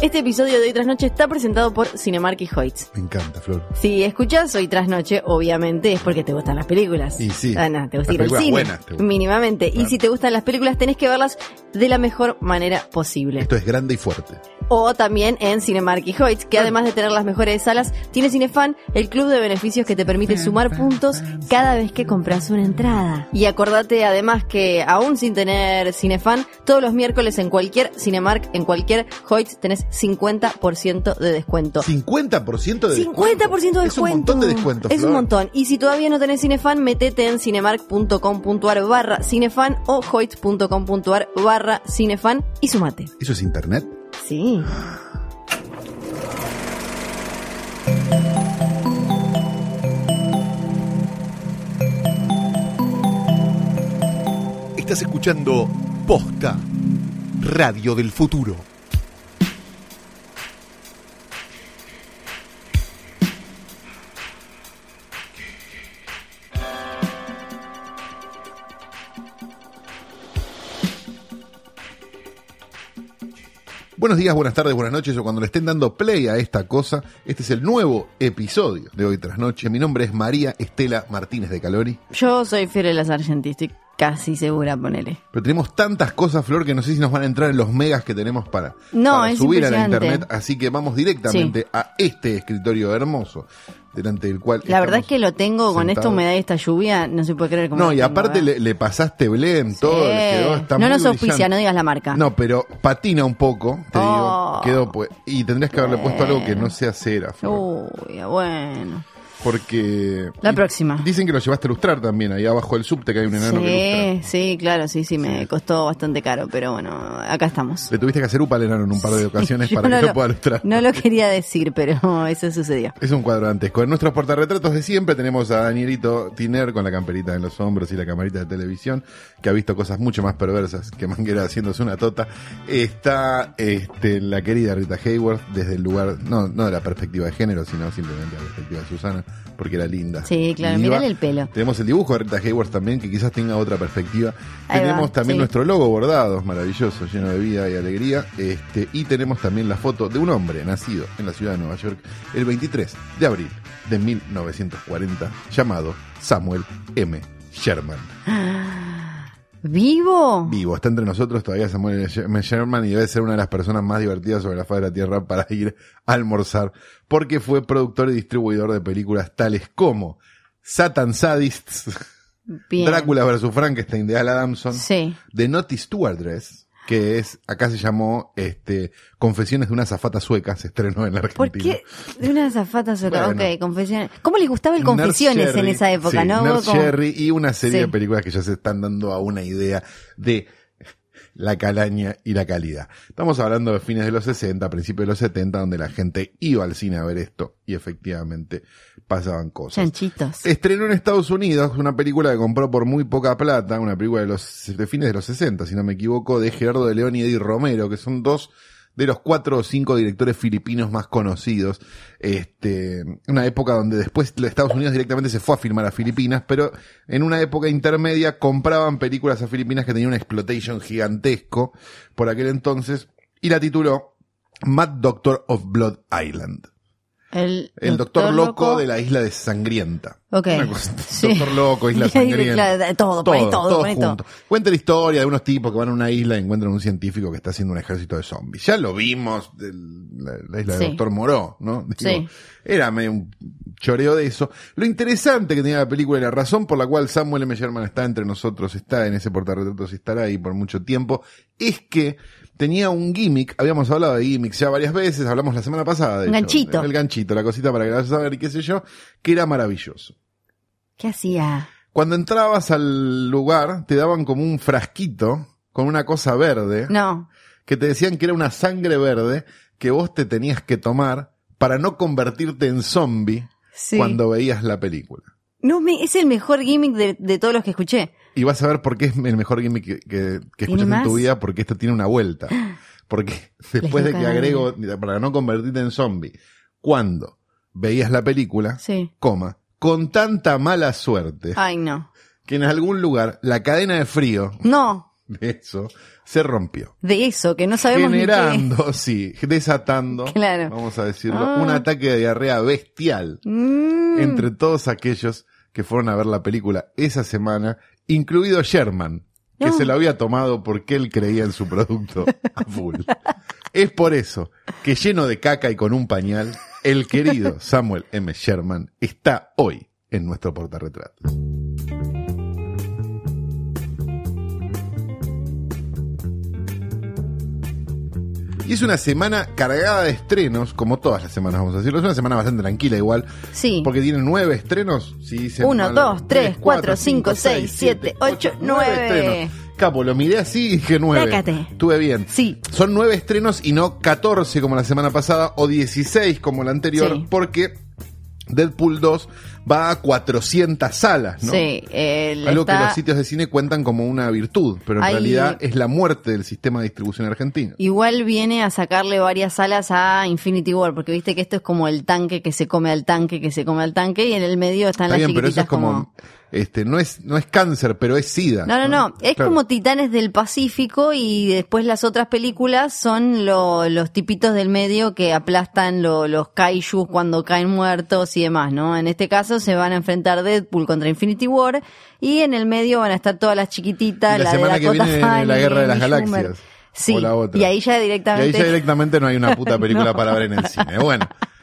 Este episodio de Hoy Tras Noche está presentado por Cinemark y Hoyts. Me encanta, Flor. Si escuchas Hoy Tras Noche, obviamente es porque te gustan las películas. Y sí. Ah, no, te gusta ir al cine. buenas te gustan. Mínimamente. Y si te gustan las películas, tenés que verlas de la mejor manera posible. Esto es grande y fuerte. O también en Cinemark y Hoyts, que además de tener las mejores salas, tiene Cinefan, el club de beneficios que te permite sumar puntos cada vez que compras una entrada. Y acordate además que aún sin tener Cinefan, todos los miércoles en cualquier Cinemark, en cualquier Hoyts, tenés 50% de descuento. 50% de 50% de descuento. Es un montón de descuento, Es un montón. Y si todavía no tenés Cinefan, metete en cinemark.com.ar barra cinefan o hoyts.com.ar barra cinefan y sumate. ¿Eso es internet? Sí. Estás escuchando Posta, Radio del Futuro. Buenos días, buenas tardes, buenas noches o cuando le estén dando play a esta cosa. Este es el nuevo episodio de Hoy Tras Noche. Mi nombre es María Estela Martínez de Calori. Yo soy Fiorella Sargenti, estoy casi segura, ponele. Pero tenemos tantas cosas, Flor, que no sé si nos van a entrar en los megas que tenemos para, No, para es subir a la internet. Así que vamos directamente a este escritorio hermoso, delante del cual. La verdad es que lo tengo con esta humedad y esta lluvia, no se puede creer cómo No, y aparte ¿verdad? le, le pasaste todo, Sí. le quedó, está No nos auspicia, no digas la marca. No, pero patina un poco, te Oh. digo. Quedó, pues, y tendrías que haberle puesto algo que no sea cera, Flor. Uy, bueno. Porque. La próxima. Dicen que lo llevaste a ilustrar también, ahí abajo del subte que hay un enano que Sí, sí, claro, sí, sí, me costó bastante caro, pero bueno, acá estamos. Le tuviste que hacer upa al enano en un par de ocasiones para no que lo- pueda ilustrar. No lo quería decir, pero eso sucedió. Es un cuadro dantesco. En nuestros portarretratos de siempre tenemos a Danielito Tiner con la camperita en los hombros y la camarita de televisión, que ha visto cosas mucho más perversas que Manguera haciéndose una tota. Está este, la querida Rita Hayworth desde el lugar, no, no de la perspectiva de género, sino simplemente de la perspectiva de Susana, porque era linda. Sí, claro, mirale el pelo. Tenemos el dibujo de Rita Hayworth también, que quizás tenga otra perspectiva. Ahí tenemos va, también sí. nuestro logo bordado, maravilloso, lleno de vida y alegría. Este, y tenemos también la foto de un hombre nacido en la ciudad de Nueva York el 23 de abril de 1940, llamado Samuel M. Sherman. ¿Vivo? Vivo, está entre nosotros todavía Samuel. Sherman y debe ser una de las personas más divertidas sobre la faz de la Tierra para ir a almorzar, porque fue productor y distribuidor de películas tales como Satan Sadists, Bien. Drácula vs. Frankenstein de Al Adamson, Sí. The Naughty Stewardess, que es, acá se llamó, este, Confesiones de una zafata sueca, se estrenó en la Argentina. ¿Por qué? De una azafata sola. Bueno. ok, confesiones. ¿Cómo les gustaba el confesiones en esa época, sí, no? Como- Cherry y una serie Sí. de películas que ya se están dando a una idea de la calaña y la calidad. Estamos hablando de fines de los 60, principios de los 70, donde la gente iba al cine a ver esto y efectivamente pasaban cosas. Chanchitos. Estrenó en Estados Unidos una película que compró por muy poca plata, una película de los de fines de los 60, si no me equivoco, de Gerardo de León y Eddie Romero, que son dos de los cuatro o cinco directores filipinos más conocidos. Este, una época donde después Estados Unidos directamente se fue a filmar a Filipinas, pero en una época intermedia compraban películas a Filipinas que tenían un exploitation gigantesco por aquel entonces y la tituló Mad Doctor of Blood Island. El, El doctor, loco, de la isla de Sangrienta. Ok. Una cosa- Sí. Doctor loco, isla sangrienta. todo, todo, poné todo. junto. Cuenta la historia de unos tipos que van a una isla y encuentran un científico que está haciendo un ejército de zombies. Ya lo vimos, del- la, la isla Sí. del Doctor Moró, ¿no? Sí. Era medio un choreo de eso. Lo interesante que tenía la película y la razón por la cual Samuel M. Sherman está entre nosotros, está en ese portarretratos y estará ahí por mucho tiempo, es que tenía un gimmick, habíamos hablado de gimmicks ya varias veces, hablamos la semana pasada. de hecho. ganchito. El ganchito, la cosita para que la vayas a ver y qué sé yo, que era maravilloso. ¿Qué hacía? Cuando entrabas al lugar, te daban como un frasquito con una cosa verde, No. que te decían que era una sangre verde que vos te tenías que tomar para no convertirte en zombie Sí. cuando veías la película. No, me, es el mejor gimmick de, de todos los que escuché. Y vas a ver por qué es el mejor gimmick que, que, que ¿Tiene escuchas en tu vida, porque esto tiene una vuelta. Porque después de que agrego, para no convertirte en zombie, cuando veías la película, Sí. coma, con tanta mala suerte Ay, no. que en algún lugar la cadena de frío No. de eso se rompió. De eso, que no sabemos ni. Generando, sí, desatando, Claro. vamos a decirlo, Ah. un ataque de diarrea bestial Mm. entre todos aquellos que fueron a ver la película esa semana, incluido Sherman, que No. se lo había tomado porque él creía en su producto a full. Es por eso que lleno de caca y con un pañal, el querido Samuel M. Sherman está hoy en nuestro portarretrato. Y es una semana cargada de estrenos, como todas las semanas, vamos a decirlo. Es una semana bastante tranquila igual, Sí. porque tiene nueve estrenos. Si Uno, dos, tres, cuatro, cinco, seis, siete, ocho, nueve. estrenos. Capo, lo miré así y dije nueve. Tácate. Estuve bien. Sí. Son nueve estrenos y no 14 como la semana pasada o 16 como la anterior, Sí. porque Deadpool 2 va a 400 salas, ¿no? Sí, Algo que los sitios de cine cuentan como una virtud, pero en realidad es la muerte del sistema de distribución argentino. Igual viene a sacarle varias salas a Infinity War, porque viste que esto es como el tanque que se come al tanque, que se come al tanque, y en el medio están Está las bien, pero eso es como, este, no es, no es cáncer, pero es sida. No, no, no. Es Claro. como Titanes del Pacífico y después las otras películas son lo- los tipitos del medio que aplastan lo- los kaijus cuando caen muertos y demás, ¿no? En este caso se van a enfrentar Deadpool contra Infinity War y en el medio van a estar todas las chiquititas, Y la la, de semana que Dakota viene Fanning, la Guerra de las Schumer. Galaxias. Sí, o la otra. y ahí ya Y directamente... ahí ya directamente no hay una puta película No. para ver en el cine. Bueno, de-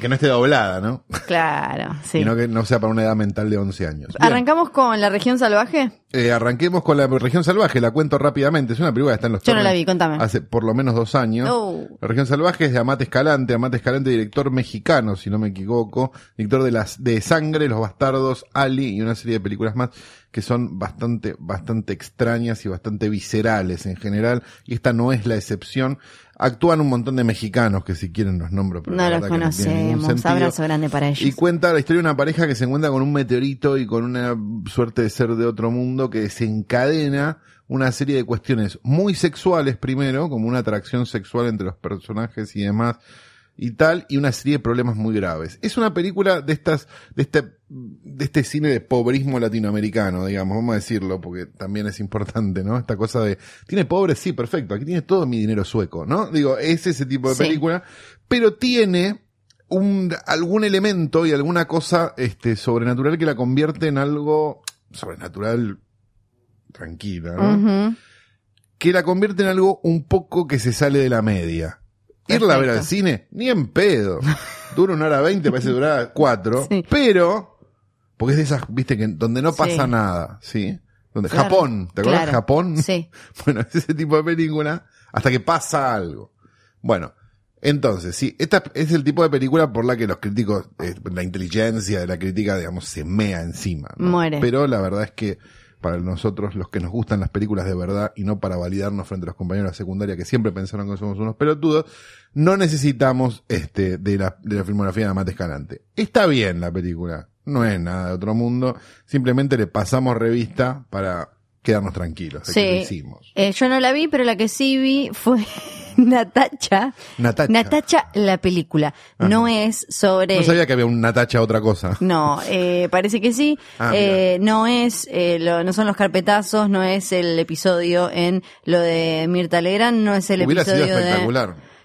que no esté doblada, ¿no? Claro, sí. Y no que no sea para una edad mental de 11 años. Bien. ¿Arrancamos con la región salvaje? Eh, arranquemos con la región salvaje, la cuento rápidamente. Es una película que está en los Yo no la vi, contame. Hace por lo menos dos años. Oh. La región salvaje es de Amate Escalante. Amate Escalante, director mexicano, si no me equivoco. Director de las de Sangre, Los Bastardos, Ali y una serie de películas más que son bastante, bastante extrañas y bastante viscerales en general. Y esta no es la excepción. Actúan un montón de mexicanos que si quieren los nombro, pero No los no conocemos. sentido. Abrazo grande para ellos. Y cuenta la historia de una pareja que se encuentra con un meteorito y con una suerte de ser de otro mundo que desencadena una serie de cuestiones muy sexuales primero, como una atracción sexual entre los personajes y demás y tal, y una serie de problemas muy graves. Es una película de estas, de este, de este cine de pobrismo latinoamericano, digamos, vamos a decirlo, porque también es importante, ¿no? Esta cosa de, tiene pobres, sí, perfecto, aquí tiene todo mi dinero sueco, ¿no? Digo, es ese tipo de Sí. película, pero tiene un, algún elemento y alguna cosa, este, sobrenatural que la convierte en algo sobrenatural tranquila, ¿no? Que la convierte en algo un poco que se sale de la media. Irla a ver al cine, ni en pedo. Dura una hora veinte, parece durar cuatro, Sí. pero, porque es de esas, viste, que donde no pasa Sí. nada, ¿sí? Donde, Claro, Japón, ¿te acuerdas? claro. Japón. Sí. Bueno, es ese tipo de película hasta que pasa algo. Bueno, entonces, sí, esta es el tipo de película por la que los críticos, eh, la inteligencia de la crítica, digamos, se mea encima. ¿no? Muere. Pero la verdad es que para nosotros, los que nos gustan las películas de verdad y no para validarnos frente a los compañeros de la secundaria que siempre pensaron que somos unos pelotudos, no necesitamos este de la, de la filmografía de Amate Escalante. Está bien la película, no es nada de otro mundo, simplemente le pasamos revista para quedarnos tranquilos de que lo Sí. hicimos. Eh, yo no la vi, pero la que sí vi fue Natacha. Natacha. Natacha, la película. No es sobre... No sabía que había un Natacha otra cosa. No, eh, parece que sí. Ah, Eh, no es, eh, lo- no son los carpetazos, no es el episodio en lo de Mirta Legrand, no es el Hubiera sido episodio de...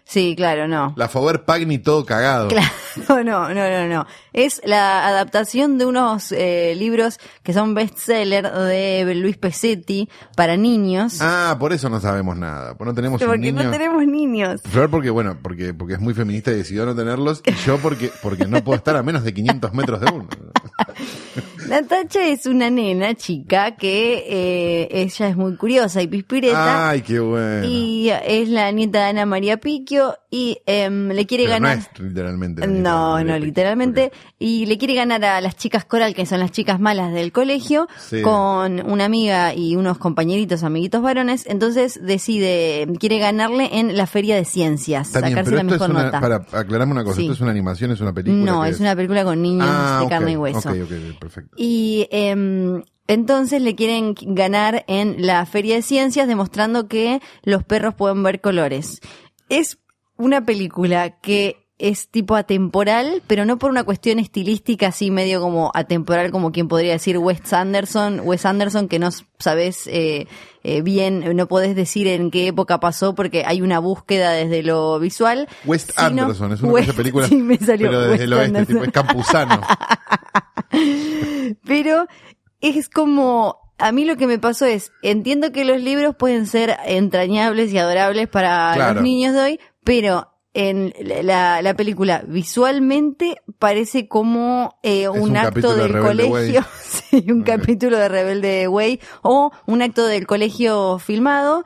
Sí, claro, no. La Faber Pagni todo cagado. Claro, no, no, no, no. Es la adaptación de unos eh, libros que son bestseller de Luis Pesetti para niños. Ah, por eso no sabemos nada. Pues no tenemos un porque niño. no tenemos niños. Flor porque, bueno, porque, porque es muy feminista y decidió no tenerlos. Y yo porque, porque no puedo estar a menos de 500 metros de uno. Natacha es una nena chica que eh, ella es muy curiosa y pispireta. Ay, qué bueno. Y es la nieta de Ana María Piquio y em, le quiere Pero ganar. No es literalmente. No, no, literalmente. Y le quiere ganar a las chicas coral, que son las chicas malas del colegio, Sí. con una amiga y unos compañeritos, amiguitos varones. Entonces decide, quiere ganarle en la feria de ciencias, Está bien, sacarse pero la esto es mejor una, nota. para aclararme una cosa, Sí. ¿esto es una animación, es una película? No, ¿Qué es una película con niños Ah, de ok, carne y hueso. Ok, ok, perfecto. Y em, entonces le quieren ganar en la feria de ciencias demostrando que los perros pueden ver colores. Es una película que es tipo atemporal, pero no por una cuestión estilística así medio como atemporal, como quien podría decir Wes Anderson, Wes Anderson que no sabes eh, eh, bien, no podés decir en qué época pasó porque hay una búsqueda desde lo visual. West sino- Anderson, es una West- de esas películas, sí, me salió pero desde West el oeste, tipo, es campusano. Pero es como, a mí lo que me pasó es, entiendo que los libros pueden ser entrañables y adorables para Claro. los niños de hoy, pero en la, la película. Visualmente parece como eh, un, un acto de del Rebelde colegio, sí, un capítulo de Rebelde Way. O un acto del colegio filmado.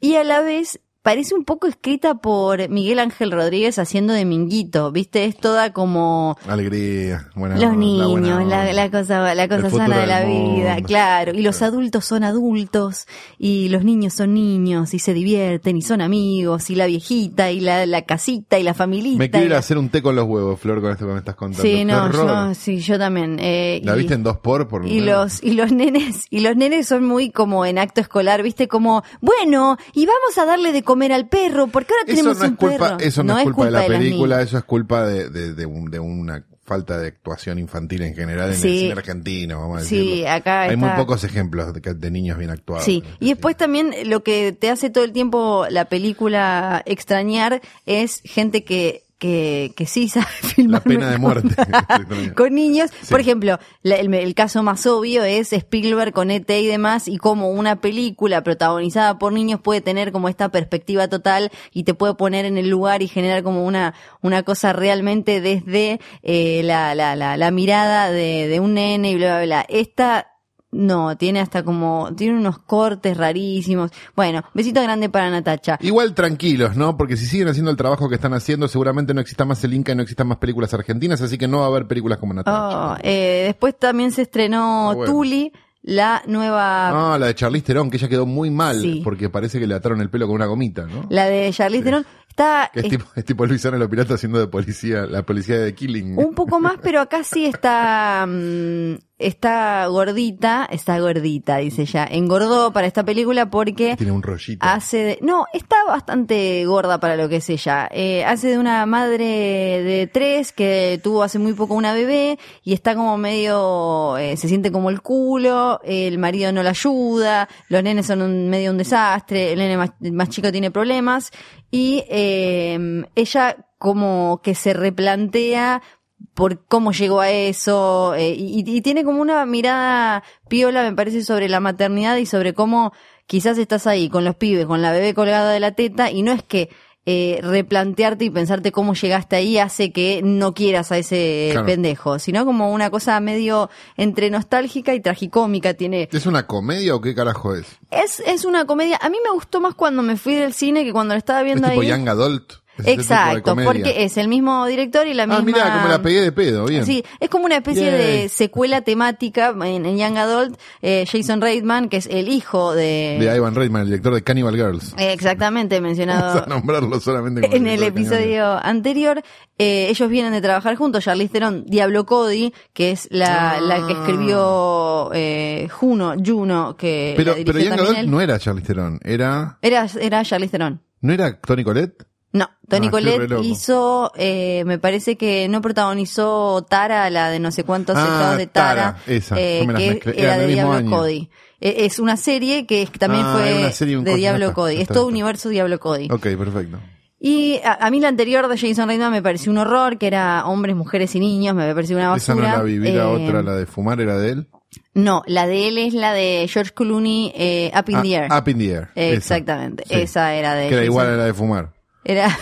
Y a la vez parece un poco escrita por Miguel Ángel Rodríguez haciendo de Minguito, ¿viste? Es toda como Alegría, buena los niños, buena la, cosa, la cosa sana de la vida, mundo. claro. Y los adultos son adultos, y los niños son niños, y se divierten, y son amigos, y la viejita, y la, la casita, y la familita. Me quiero ir a hacer un té con los huevos, Flor, con esto que me estás contando. Sí, no, yo, sí, yo también. eh, ¿La y- viste en dos por? por y los, y los nenes, y los nenes son muy como en acto escolar, viste, como, bueno, y vamos a darle de comer al perro, porque ahora Eso tenemos no un culpa, perro. eso no, es culpa, de la película, eso es culpa de, de, de un- de una falta de actuación infantil en general en Sí. el cine argentino, vamos a Sí, decirlo. acá Hay está- muy pocos ejemplos de, de niños bien actuados. Sí, y después también lo que te hace todo el tiempo la película extrañar es gente que que, que sí sabe filmar La pena de muerte. con niños. Sí. Por ejemplo, la- el, el caso más obvio es Spielberg con ET y demás, y cómo una película protagonizada por niños puede tener como esta perspectiva total y te puede poner en el lugar y generar como una, una cosa realmente desde eh, la, la, la, la mirada de, de un nene y bla, bla, bla. Esta no, tiene hasta como, tiene unos cortes rarísimos. Bueno, besito grande para Natacha. Igual tranquilos, ¿no? Porque si siguen haciendo el trabajo que están haciendo, seguramente no exista más el Inca y no existan más películas argentinas, así que no va a haber películas como Natacha. Oh, eh, después también se estrenó Ah, bueno. Tuli, la nueva Ah, la de Charlize Theron, que ella quedó muy mal, Sí. porque parece que le ataron el pelo con una gomita, ¿no? La de Charlize Sí. Theron está Que es es tipo, es tipo Luisana los Piratas haciendo de policía, la policía de Killing. un poco más, pero acá sí está mm, está gordita, está gordita, dice ella. Engordó para esta película porque Tiene un rollito. hace de, no, está bastante gorda para lo que es ella. Eh, hace de una madre de tres que tuvo hace muy poco una bebé y está como medio, eh, se siente como el culo, el marido no la ayuda, los nenes son un, medio un desastre, el nene más, más chico tiene problemas y eh, ella como que se replantea por cómo llegó a eso eh, y, y tiene como una mirada piola me parece sobre la maternidad y sobre cómo quizás estás ahí con los pibes con la bebé colgada de la teta y no es que eh, replantearte y pensarte cómo llegaste ahí hace que no quieras a ese Claro. pendejo, sino como una cosa medio entre nostálgica y tragicómica tiene ¿Es una comedia o qué carajo es? es, es una comedia, a mí me gustó más cuando me fui del cine que cuando lo estaba ¿Es viendo tipo ahí. Young Adult? ¿Es ese tipo de Exacto, porque es el mismo director y la misma Ah, mira, como la pegué de pedo, bien. Sí, es como una especie de secuela temática en, en Young Adult. eh, Jason Reitman, que es el hijo de... De Ivan Reitman, el director de Cannibal Girls. Eh, Exactamente, Vamos a mencionado nombrarlo solamente como en el episodio anterior. Eh, ellos vienen de trabajar juntos. Charlize Theron, Diablo Cody, que es la, Ah. la que escribió eh, Juno, Juno, que Pero, la dirigió pero Young Adult él. no era Charlize Theron, era, Era, era Charlize Theron. ¿no era Tony Colette? No, Tony Ah, loco. hizo, eh, me parece que no protagonizó Tara, la de no sé cuántos Ah, estados de Tara, Tara, esa, eh, que era de Diablo año. Cody. Eh, Es una serie que también Ah, fue serie, de Diablo está, Cody. Es está, todo universo Diablo Cody. Ok, perfecto. Y a, a mí la anterior de Jason Reitman me pareció un horror, que era hombres, mujeres y niños, me había parecido una Esa basura. no la vi, vi la Eh, otra, la de fumar era de él. No, la de él es la de George Clooney, eh, Up in Ah, the Air. Up in the Air. Eh, esa. Exactamente, Sí. esa era de Que era Jason- igual a la de fumar. Era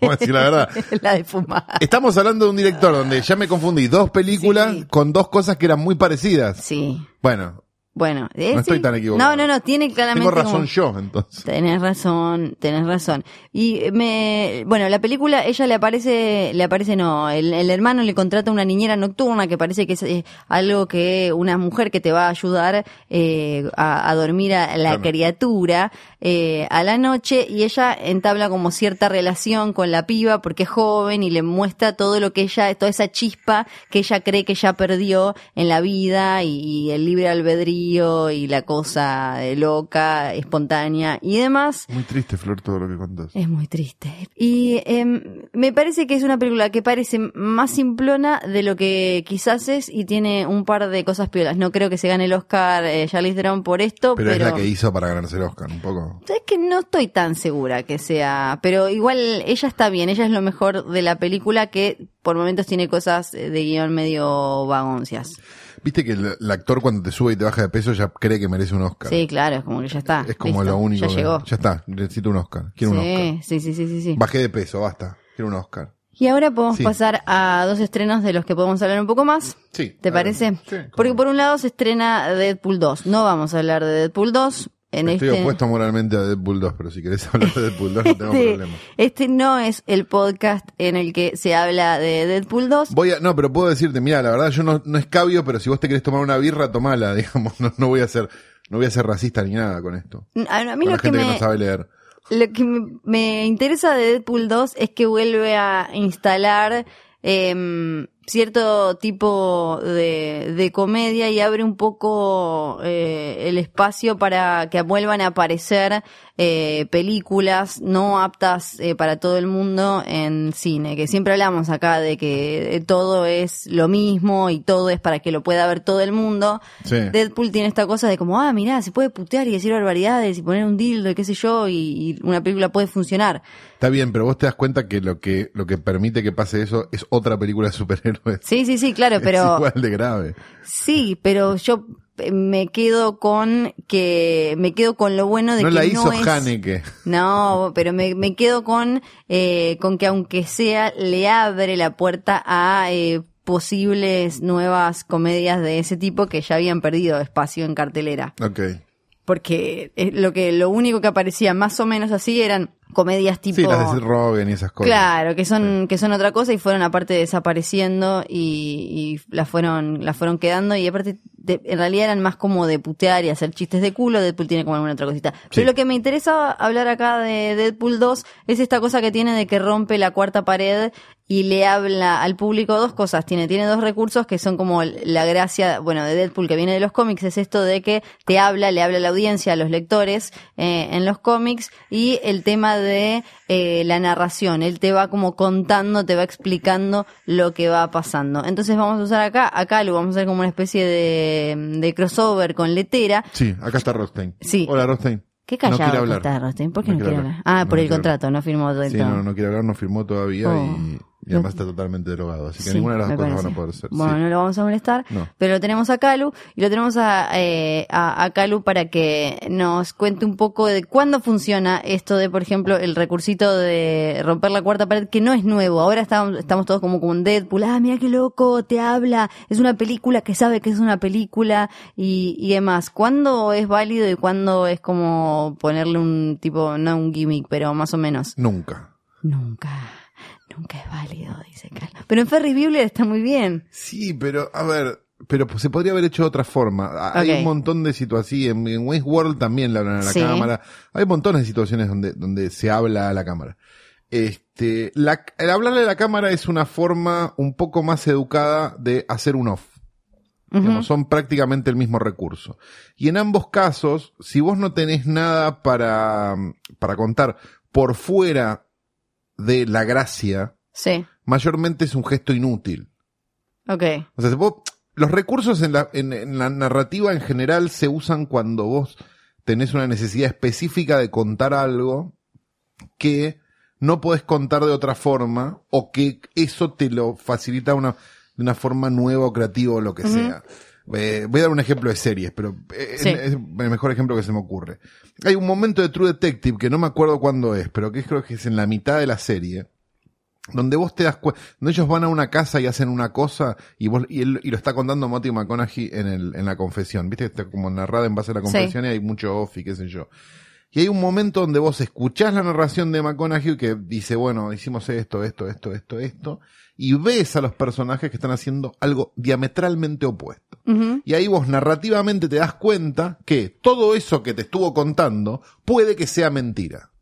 Vamos a decir la verdad. la de fumar. Estamos hablando de un director donde ya me confundí. Dos películas Sí. con dos cosas que eran muy parecidas. Sí. Bueno, Bueno, eh, No estoy sí. tan equivocado. No, no, no, tiene claramente. tengo razón como- yo, entonces. Tenés razón, tenés razón. Y me, bueno, la película, ella le aparece, le aparece no, el, el hermano le contrata una niñera nocturna que parece que es eh, algo que una mujer que te va a ayudar eh, a, a dormir a la Claro. criatura eh, a la noche y ella entabla como cierta relación con la piba porque es joven y le muestra todo lo que ella, toda esa chispa que ella cree que ya perdió en la vida y, y el libre albedrío y la cosa eh, loca, espontánea y demás. Muy triste, Flor, todo lo que contás. Es muy triste. Y em, me parece que es una película que parece más simplona de lo que quizás es y tiene un par de cosas piolas. No creo que se gane el Oscar eh, Charlize Theron por esto, Pero, pero, es la que hizo para ganarse el Oscar, un poco. es que no estoy tan segura que sea, pero igual ella está bien, ella es lo mejor de la película que por momentos tiene cosas eh, de guion medio vagoncias. Viste que el, el actor cuando te sube y te baja de peso ya cree que merece un Oscar. Sí, claro, es como que ya está. es como listo, lo único. Ya que- llegó. Ya está, necesito un Oscar. Quiero un Oscar. Sí, sí, sí, sí, sí, sí. Bajé de peso, basta. Quiero un Oscar. Y ahora podemos Sí. pasar a dos estrenos de los que podemos hablar un poco más. Sí. ¿Te parece? sí, Porque por un lado se estrena Deadpool 2. No vamos a hablar de Deadpool 2 en Estoy este. opuesto moralmente a Deadpool 2, pero si querés hablar de Deadpool 2 no tengo este, problema. este no es el podcast en el que se habla de Deadpool 2. Voy a, no, pero puedo decirte, mira, la verdad yo no, no escabio, pero si vos te querés tomar una birra, tomala, digamos, no, no voy a ser, no voy a ser racista ni nada con esto. A, a mí Con lo la que, gente que, me, no sabe leer. lo que me, me interesa de Deadpool 2 es que vuelve a instalar em, cierto tipo de, de comedia y abre un poco eh, el espacio para que vuelvan a aparecer eh, películas no aptas eh, para todo el mundo en cine, que siempre hablamos acá de que eh, todo es lo mismo y todo es para que lo pueda ver todo el mundo. Sí. Deadpool tiene esta cosa de como, ah, mirá, se puede putear y decir barbaridades y poner un dildo y qué sé yo, y, y una película puede funcionar. Está bien, pero vos te das cuenta que lo que, lo que permite que pase eso es otra película de superhéroes. Sí, sí, sí, claro, es pero igual de grave. sí, pero yo eh, me quedo con que me quedo con lo bueno de No que la hizo no es Haneke. no, pero me, me quedo con eh, con que aunque sea le abre la puerta a eh, posibles nuevas comedias de ese tipo que ya habían perdido espacio en cartelera. Ok. porque lo que lo único que aparecía más o menos así eran comedias tipo Sí, las de Rogen y esas cosas. claro que son que son otra cosa y fueron aparte desapareciendo y, y las fueron las fueron quedando y aparte de- en realidad eran más como de putear y hacer chistes de culo Deadpool tiene como alguna otra cosita. Pero lo que me interesa hablar acá de Deadpool 2 es esta cosa que tiene de que rompe la cuarta pared y le habla al público dos cosas. Tiene, tiene dos recursos que son como la gracia, bueno, de Deadpool que viene de los cómics, es esto de que te habla, le habla a la audiencia, a los lectores eh, en los cómics y el tema de eh, la narración. Él te va como contando, te va explicando lo que va pasando. Entonces vamos a usar acá, acá lo vamos a hacer como una especie de, de crossover con letera. Sí, acá está Rostein. Sí. Hola, Rostein. Qué No callado hablar. está. ¿Por qué No no, quiere hablar. hablar? Ah, No por el contrato, no firmó todo el Sí, no, no quiere hablar, no firmó todavía Oh. y, y además está totalmente drogado. Así que Sí, ninguna de las cosas parece. van a poder ser. Bueno, Sí. no lo vamos a molestar, No. pero lo tenemos a Calu y lo tenemos a, eh, a, a Calu para que nos cuente un poco de cuándo funciona esto de, por ejemplo, el recursito de romper la cuarta pared, que no es nuevo. Ahora estamos, estamos todos como con Deadpool. Ah, mira qué loco, te habla. Es una película que sabe que es una película y, y demás. ¿Cuándo es válido y cuándo es como ponerle un tipo, no un gimmick, pero más o menos? Nunca. Nunca. Nunca es válido, dice Calu. Pero en Ferris Bueller está muy bien. Sí, pero a ver, pero se podría haber hecho de otra forma. Hay un montón de situaciones. En, en Wayne's World también le hablan a la Sí. cámara. Hay montones de situaciones donde, donde se habla a la cámara. Este, la, el hablarle a la cámara es una forma un poco más educada de hacer un off. Digamos, son prácticamente el mismo recurso. Y en ambos casos, si vos no tenés nada para, para contar por fuera de la gracia, Sí, mayormente es un gesto inútil. ok. O sea, vos- los recursos en la, en, en la narrativa en general se usan cuando vos tenés una necesidad específica de contar algo que no podés contar de otra forma o que eso te lo facilita una, de una forma nueva o creativa o lo que sea. Eh, voy a dar un ejemplo de series, pero eh, Sí. es, es el mejor ejemplo que se me ocurre. Hay un momento de True Detective que no me acuerdo cuándo es, pero que creo que es en la mitad de la serie, donde vos te das cuenta, donde ellos van a una casa y hacen una cosa y vos, y, él, y lo está contando Matthew McConaughey en el, en la confesión, viste, está como narrada en base a la confesión y hay mucho off y qué sé yo. Y hay un momento donde vos escuchás la narración de McConaughey que dice, bueno, hicimos esto, esto, esto, esto, esto, y ves a los personajes que están haciendo algo diametralmente opuesto. Y ahí vos narrativamente te das cuenta que todo eso que te estuvo contando puede que sea mentira.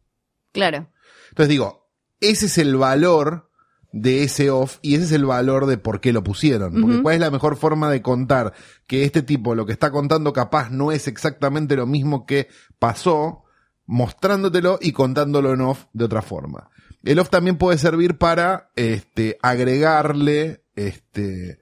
Claro. Entonces digo, ese es el valor de ese off y ese es el valor de por qué lo pusieron. Porque cuál es la mejor forma de contar que este tipo lo que está contando capaz no es exactamente lo mismo que pasó, mostrándotelo y contándolo en off de otra forma. El off también puede servir para este, agregarle este,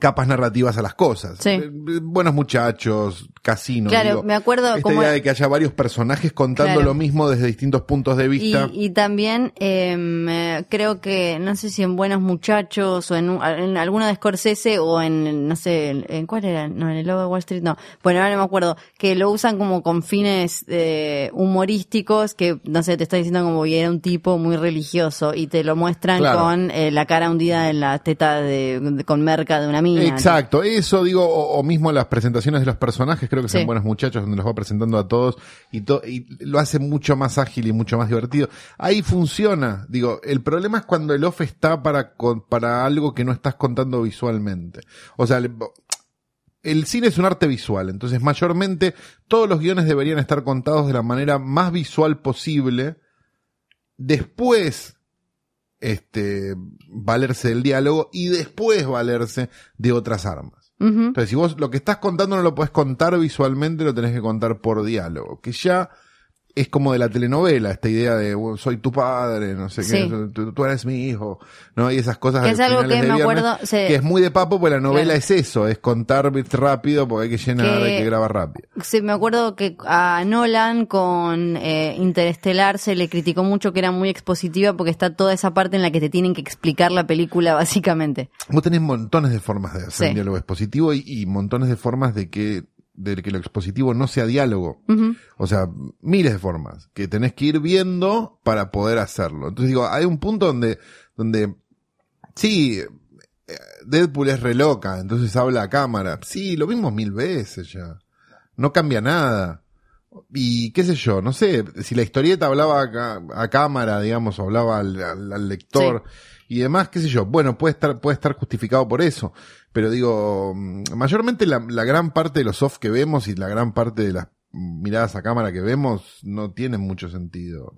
capas narrativas a las cosas. Sí. Eh, Buenos muchachos, casino. Claro, digo, me acuerdo esta como- idea de que haya varios personajes contando Claro. lo mismo desde distintos puntos de Y, vista. y también em, eh, creo que, no sé si en Buenos Muchachos o en, en alguno de Scorsese o en, no sé, en, cuál era, no, en el Lobo de Wall Street, no. Bueno, ahora no me acuerdo, que lo usan como con fines eh, humorísticos, que, no sé, te está diciendo como que era un tipo muy religioso y te lo muestran Claro. con eh, la cara hundida en la teta de, de- con merca de una mina. Exacto, eso digo, o, o mismo las presentaciones de los personajes, creo que son Sí. buenos muchachos, donde los va presentando a todos y, to- y lo hace mucho más ágil y mucho más divertido. Ahí funciona, digo, el problema es cuando el off está para, para algo que no estás contando visualmente. O sea, el cine es un arte visual, entonces mayormente todos los guiones deberían estar contados de la manera más visual posible. Después este, valerse del diálogo y después valerse de otras armas. Ujú. Entonces, si vos lo que estás contando no lo podés contar visualmente, lo tenés que contar por diálogo, que ya es como de la telenovela, esta idea de bueno, soy tu padre, no sé Sí. qué, tú, tú eres mi hijo, ¿no? Y esas cosas Que es algo que me viernes, acuerdo, se- que es muy de papo, porque la novela Claro. es eso, es contar rápido porque hay que llenar, Que- hay que grabar rápido. Sí, me acuerdo que a Nolan con eh, Interestelar se le criticó mucho que era muy expositiva porque está toda esa parte en la que te tienen que explicar la película básicamente. Vos tenés montones de formas de hacer Sí. un diálogo expositivo y, y montones de formas de que, de que lo expositivo no sea diálogo. O sea, miles de formas que tenés que ir viendo para poder hacerlo. Entonces digo, hay un punto donde, donde, sí, eh, Deadpool es re loca, entonces habla a cámara. Sí, lo vimos mil veces ya. No cambia nada. Y qué sé yo, no sé, si la historieta hablaba a, a cámara, digamos, o hablaba al, al- al lector y demás, qué sé yo, bueno, puede estar, puede estar justificado por eso. Pero digo, mm, mayormente la, la gran parte de los soft que vemos y la gran parte de las miradas a cámara que vemos no tienen mucho sentido.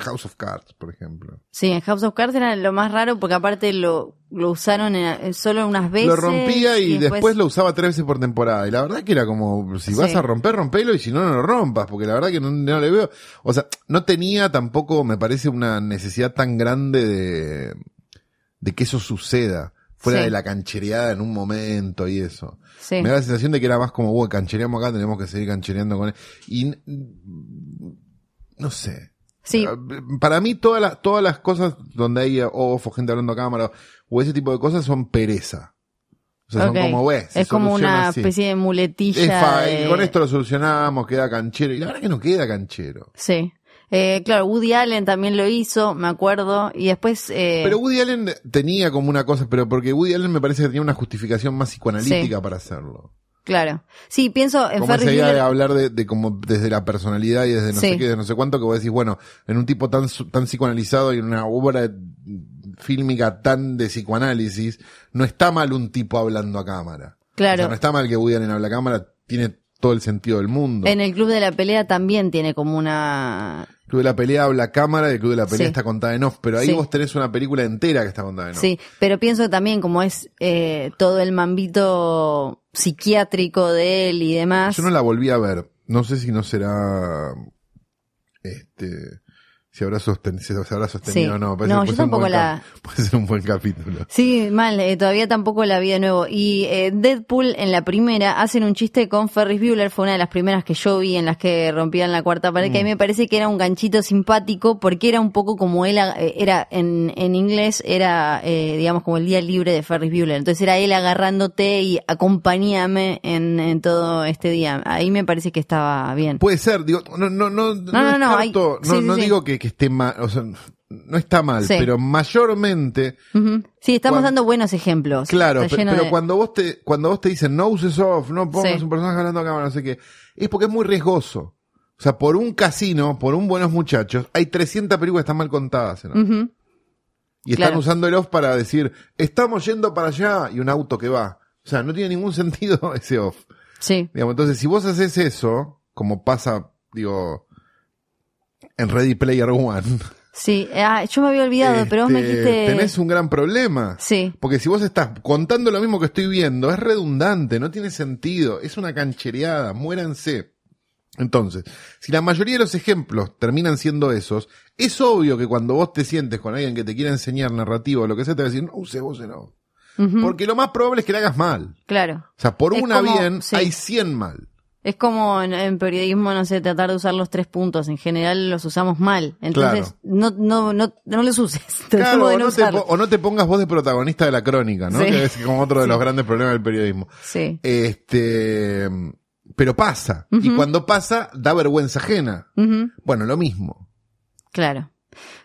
House of Cards, por ejemplo. Sí, en House of Cards era lo más raro porque aparte lo, lo usaron en- en solo unas veces. Lo rompía y, después... lo usaba tres veces por temporada. Y la verdad que era como, si vas Sí. a romper, rompelo y si no, no lo rompas. Porque la verdad que no, no le veo. O sea, no tenía tampoco, me parece, una necesidad tan grande de, de que eso suceda. Fuera Sí. de la canchereada en un momento y eso. Sí. Me da la sensación de que era más como, bueno, canchereamos acá, tenemos que seguir canchereando con él. Y, n- no sé. Sí. Ah, Para mí todas las, todas las cosas donde hay off o gente hablando a cámara o ese tipo de cosas son pereza. O sea, Ok. son como, "Bueno, se es como una así". especie de muletilla. Es de- Con esto lo solucionamos, queda canchero. Y la verdad que no queda canchero. Sí. Eh, claro, Woody Allen también lo hizo, me acuerdo. Y después. Eh, Pero Woody Allen tenía como una cosa, pero porque Woody Allen me parece que tenía una justificación más psicoanalítica para hacerlo. Claro. Sí, pienso en como Ferris idea de Bueller. hablar de, de como desde la personalidad y desde no Sí. sé qué, de no sé cuánto, que vos decís, bueno, en un tipo tan, tan psicoanalizado y en una obra fílmica tan de psicoanálisis, no está mal un tipo hablando a cámara. Claro. O sea, no está mal que Woody Allen hable a cámara, tiene todo el sentido del mundo. En el Club de la Pelea también tiene como una. El Club de la Pelea habla cámara y el Club de la Pelea Sí. está contada en off, pero ahí Sí. vos tenés una película entera que está contada en off. Sí, pero pienso que también como es eh, todo el mambito psiquiátrico de él y demás. Yo no la volví a ver. No sé si no será, este, si habrá, sosten si habrá sostenido Sí. o no. Parece No, yo tampoco la- Puede ser un buen capítulo. Sí, mal, eh, todavía tampoco la vi de nuevo. Y eh, Deadpool en la primera hacen un chiste con Ferris Bueller, fue una de las primeras que yo vi en las que rompían la cuarta pared, que a mí me parece que era un ganchito simpático porque era un poco como él, eh, era en, en inglés, era eh, digamos como el día libre de Ferris Bueller. Entonces era él agarrándote y acompañame en, en todo este día. Ahí me parece que estaba bien. Puede ser, digo, no, no, no, no, no, no, hay- no, sí, sí, no sí. digo que, que esté mal, o sea, no está mal, Sí. pero mayormente. Sí, estamos dando buenos ejemplos. claro, pero de- cuando vos te, cuando vos te dicen no uses off, no pongas Sí. un personaje hablando a cámara, no sé qué, es porque es muy riesgoso. O sea, por un casino, por un buenos muchachos, hay 300 películas que están mal contadas. Y están Claro. usando el off para decir, estamos yendo para allá, y un auto que va. O sea, no tiene ningún sentido ese off. Sí. Digamos, entonces, si vos haces eso, como pasa, digo, en Ready Player One, Sí, ah, yo me había olvidado, pero vos me este, dijiste... tenés un gran problema. Sí, Porque si vos estás contando lo mismo que estoy viendo, es redundante, no tiene sentido, es una canchereada, muéranse. Entonces, si la mayoría de los ejemplos terminan siendo esos, es obvio que cuando vos te sientes con alguien que te quiera enseñar narrativo o lo que sea, te va a decir, no use vos no. Ujú, Porque lo más probable es que le hagas mal. Claro. O sea, por Es una como- bien, sí. hay 100 mal. Es como en, en periodismo, no sé, tratar de usar los tres puntos. En general los usamos mal. Entonces, no, no, no, no los uses. Tratemos Claro, de o no no, te, usarlos. po- o no te pongas vos de protagonista de la crónica, ¿no? Sí. Que es como otro de los grandes problemas del periodismo. Sí. Este, pero pasa. Y cuando pasa, da vergüenza ajena. Bueno, lo mismo. Claro.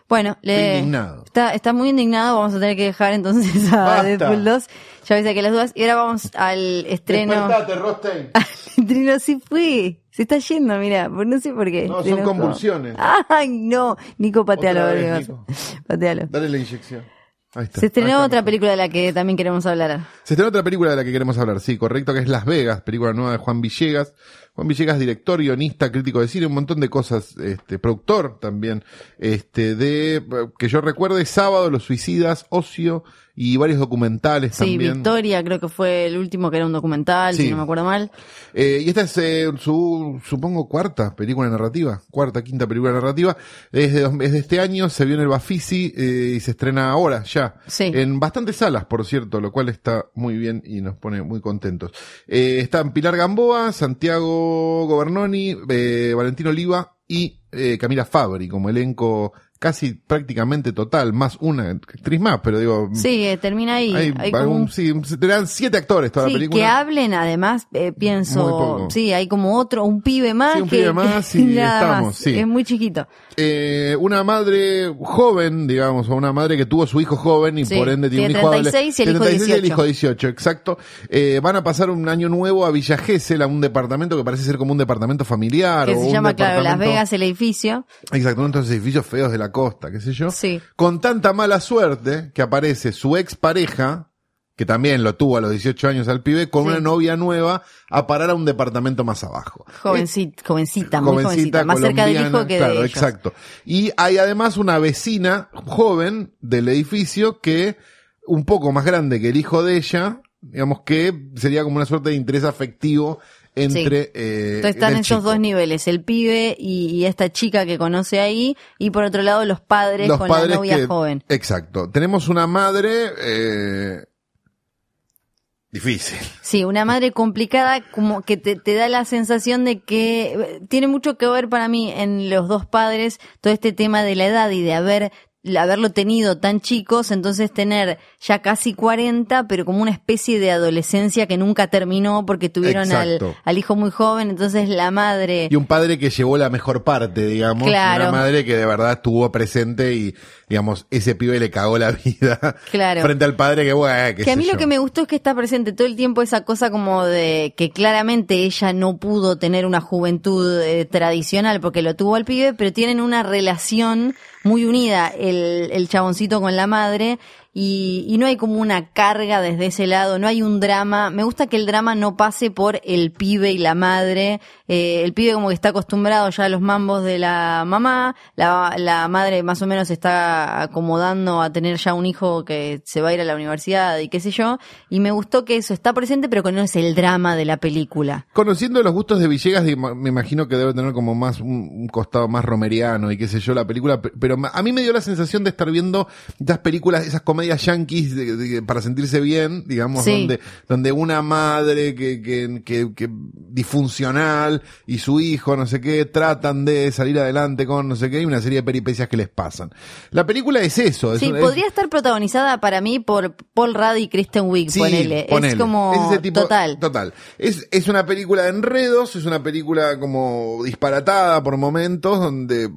Bueno, le, indignado. Está, está muy indignado, vamos a tener que dejar entonces a Basta. Deadpool 2. Ya ves que las dudas. Y ahora vamos al estreno. Despertate, Rostein. El estreno sí fue. Se está yendo, mira, por- no sé por qué. No, son convulsiones. Ay, no. Nico, patealo. Vez. Nico. Patealo. Dale la inyección. Ahí está. Se estrenó Ahí está, otra Nico. película de la que también queremos hablar. Se estrenó otra película de la que queremos hablar, sí, correcto, que es Las Vegas, película nueva de Juan Villegas. Juan Villegas, director, guionista, crítico de cine, un montón de cosas, este, productor también, este, de, que yo recuerde, Sábado, Los Suicidas, Ocio y varios documentales Sí, también. Victoria, creo que fue el último que era un documental, Sí. si no me acuerdo mal. Eh, y esta es eh, su, supongo, cuarta película narrativa, cuarta, quinta película narrativa. Es de, es de este año, se vio en el Bafisi eh, y se estrena ahora, ya. Sí. En bastantes salas, por cierto, lo cual está muy bien y nos pone muy contentos. Eh, están Pilar Gamboa, Santiago Governoni, eh, Valentino Oliva y eh, Camila Fabri como elenco casi prácticamente total, más una actriz más, pero digo... Sí, eh, termina ahí. hay Hay algún- sí, te dan siete actores toda la película. que hablen además, eh, pienso, sí, hay como otro, un pibe más. Sí, un que- pibe más y nada estamos, más. sí. Es muy chiquito. eh, una madre joven, digamos, o una madre que tuvo su hijo joven y por ende tiene un hijo 36 y el hijo 36 y el 18. hijo 18, exacto. Eh, van a pasar un año nuevo a Villa Gesell, a un departamento que parece ser como un departamento familiar. Que o se un llama, claro, Las Vegas, el edificio. Exacto, uno de estos edificios feos de la costa, qué sé yo. Sí. Con tanta mala suerte que aparece su ex pareja, que también lo tuvo a los 18 años al pibe, con Sí. una novia nueva a parar a un departamento más abajo. Jovencita, jovencita, muy jovencita. Más cerca del hijo que claro, de ellos. exacto. Y hay además una vecina joven del edificio que, un poco más grande que el hijo de ella, digamos que sería como una suerte de interés afectivo entre... eh, Entonces están esos chico. dos niveles, el pibe y, y esta chica que conoce ahí, y por otro lado los padres Los con padres la novia que- joven. Exacto. Tenemos una madre... Eh, difícil. Sí, una madre complicada como que te, te da la sensación de que eh, tiene mucho que ver para mí en los dos padres todo este tema de la edad y de haber haberlo tenido tan chicos, entonces tener ya casi 40, pero como una especie de adolescencia que nunca terminó porque tuvieron al, al hijo muy joven, entonces la madre... Y un padre que llevó la mejor parte, digamos. Claro. Una madre que de verdad estuvo presente y, digamos, ese pibe le cagó la vida. Claro. Frente al padre que, bueno, qué Que a mí lo que me gustó es que está presente todo el tiempo esa cosa como de que claramente ella no pudo tener una juventud eh, tradicional porque lo tuvo al pibe, pero tienen una relación muy unida el, el chaboncito con la madre y, no hay como una carga desde ese lado, no hay un drama. Me gusta que el drama no pase por el pibe y la madre. Eh, el pibe como que está acostumbrado ya a los mambos de la mamá, la, la madre más o menos está acomodando a tener ya un hijo que se va a ir a la universidad y qué sé yo. Y me gustó que eso está presente, pero que no es el drama de la película. Conociendo los gustos de Villegas, me imagino que debe tener como más un, un costado más romeriano y qué sé yo la película, pe- pero a mí me dio la sensación de estar viendo estas películas, esas comedias yankees de- de- para sentirse bien, digamos, Sí. donde, donde una madre que, que, que, que disfuncional y su hijo, no sé qué, tratan de salir adelante con no sé qué, y una serie de peripecias que les pasan. La película es eso. es Sí, una- es- podría estar protagonizada para mí por Paul Rudd y Kristen Wiig, Sí, ponele. ponele. Es como Es ese tipo- total. Total. Es, es una película de enredos, es una película como disparatada por momentos, donde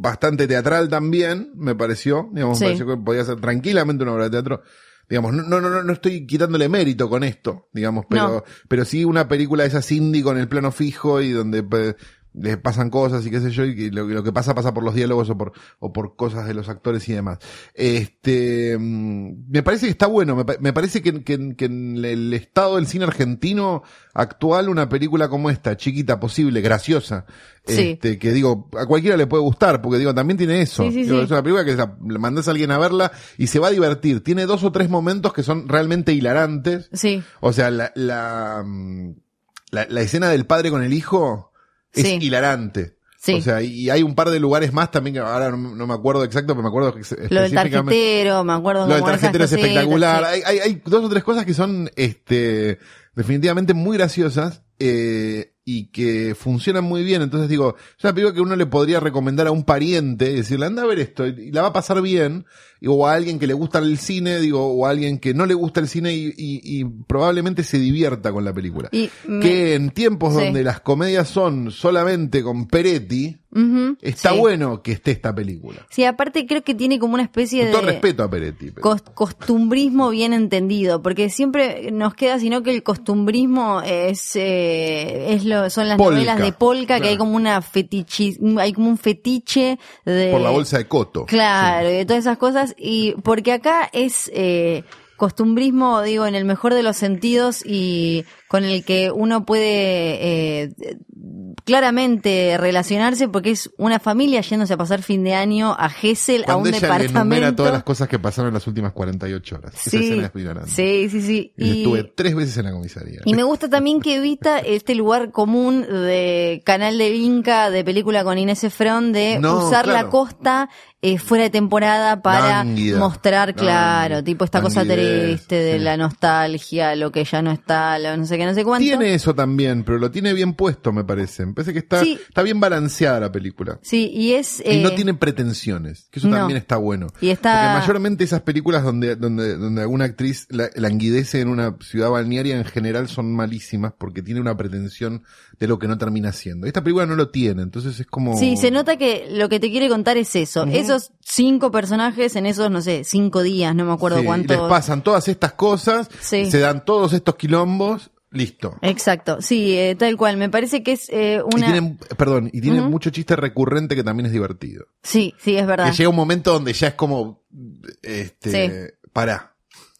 bastante teatral también, me pareció. Digamos, Sí. me pareció que podía ser tranquilamente una obra de teatro. Digamos, no, no, no, no estoy quitándole mérito con esto, digamos, pero, No. pero sí una película de esa indie con el plano fijo y donde pues, les pasan cosas y qué sé yo, y lo, lo que pasa pasa por los diálogos o por, o por cosas de los actores y demás. Este, mm, me parece que está bueno, me, pa- me parece que, que- que en el estado del cine argentino actual una película como esta, chiquita, posible, graciosa, Sí. este, que digo, a cualquiera le puede gustar, porque digo, también tiene eso. Sí, sí, Digo. Es una película que la, le mandas a alguien a verla y se va a divertir. Tiene dos o tres momentos que son realmente hilarantes. Sí. O sea, la, la, mm, la, la escena del padre con el hijo es Sí. hilarante. Sí. O sea, y hay un par de lugares más también que ahora no, no me acuerdo exacto, pero me acuerdo que Lo del tarjetero, me acuerdo Lo del tarjetero es espectacular. sí. Hay, hay, hay dos o tres cosas que son, este, definitivamente muy graciosas, eh, y que funcionan muy bien. Entonces digo, es una película que uno le podría recomendar a un pariente y decirle, anda a ver esto, y la va a pasar bien, o a alguien que le gusta el cine, digo, o a alguien que no le gusta el cine y, y- y probablemente se divierta con la película. Y me- Que en tiempos Sí. donde las comedias son solamente con Peretti, Está sí. bueno que esté esta película. Sí, aparte creo que tiene como una especie Con todo de respeto a Peretti. pero- cos- costumbrismo bien entendido, porque siempre nos queda, sino que el costumbrismo es, eh, es lo, son las Polka, novelas de polka, que hay como una fetichi, hay como un fetiche de por la bolsa de coto. Claro, y de todas esas cosas. Y porque acá es eh, costumbrismo, digo, en el mejor de los sentidos y con el que uno puede eh, claramente relacionarse porque es una familia yéndose a pasar fin de año a Gessel, a Cuando un ella le departamento. todas las cosas que pasaron en las últimas 48 horas. Esa Sí, escena es sí, sí, sí. Y Y- estuve tres veces en la comisaría. y me gusta también que evita este lugar común de canal de Inca, de película con Inés Efron, de No, usar la claro. costa eh, fuera de temporada para Lánguida. mostrar, claro, Lánguida. tipo esta cosa triste de sí. la nostalgia, lo que ya no está, lo no sé qué, no sé cuánto. Tiene eso también, pero lo tiene bien puesto, me parece. Me parece que está, Sí. está bien balanceada la película. Sí, y es... Y no eh, tiene pretensiones, que eso no. también está bueno. Y está- Porque mayormente esas películas donde, donde, donde alguna actriz la- languidece en una ciudad balnearia en general son malísimas porque tiene una pretensión de lo que no termina siendo. Esta película no lo tiene, entonces es como... Sí, se nota que lo que te quiere contar es eso. Esos cinco personajes en esos, no sé, cinco días, no me acuerdo Sí, cuánto. Les pasan todas estas cosas, Sí. se dan todos estos quilombos, listo. Exacto, sí, eh, tal cual. Me parece que es eh, Y una... tienen, perdón, y tienen mucho chiste recurrente que también es divertido. Sí, sí, es verdad. Que llega un momento donde ya es como, este, pará.